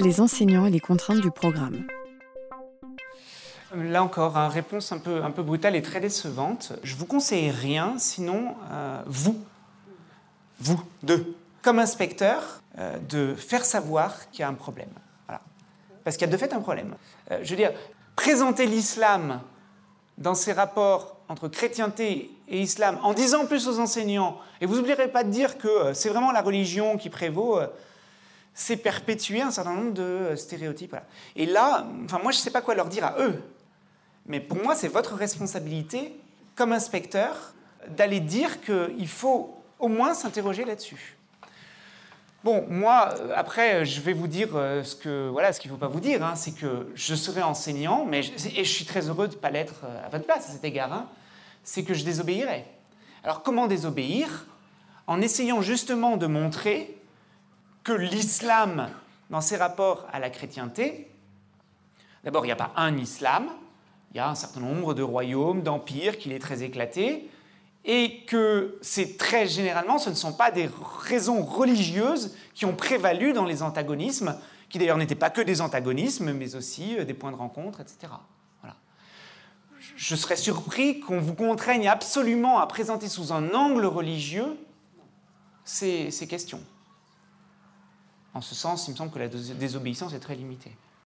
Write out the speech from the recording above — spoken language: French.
les enseignants et les contraintes du programme. Là encore, une réponse un peu, brutale et très décevante. Je vous conseille rien, sinon euh, vous, vous deux, comme inspecteur, euh, de faire savoir qu'il y a un problème. Parce qu'il y a de fait un problème. Euh, je veux dire, présenter l'islam dans ses rapports entre chrétienté et islam, en disant plus aux enseignants, et vous n'oublierez pas de dire que c'est vraiment la religion qui prévaut, c'est perpétuer un certain nombre de stéréotypes. Et là, enfin, moi, je ne sais pas quoi leur dire à eux. Mais pour moi, c'est votre responsabilité, comme inspecteur, d'aller dire qu'il faut au moins s'interroger là-dessus. Bon, moi, euh, après, je vais vous dire euh, ce que voilà, ce qu'il ne faut pas vous dire, hein, c'est que je serai enseignant, mais et je suis très heureux de ne pas l'être euh, à votre place à cet égard. Hein, c'est que je désobéirai. Alors, comment désobéir? En essayant justement de montrer l'islam, dans ses rapports à la chrétienté, d'abord, il n'y a pas un islam, il y a un certain nombre de royaumes, d'empires, qu'il est très éclaté, et que c'est très généralement, ce ne sont pas des raisons religieuses qui ont prévalu dans les antagonismes, qui d'ailleurs n'étaient pas que des antagonismes, mais aussi euh, des points de rencontre, etc. Voilà. Je serais surpris qu'on vous contraigne absolument à présenter sous un angle religieux ces questions. En ce sens, il me semble que la désobéissance est très limitée.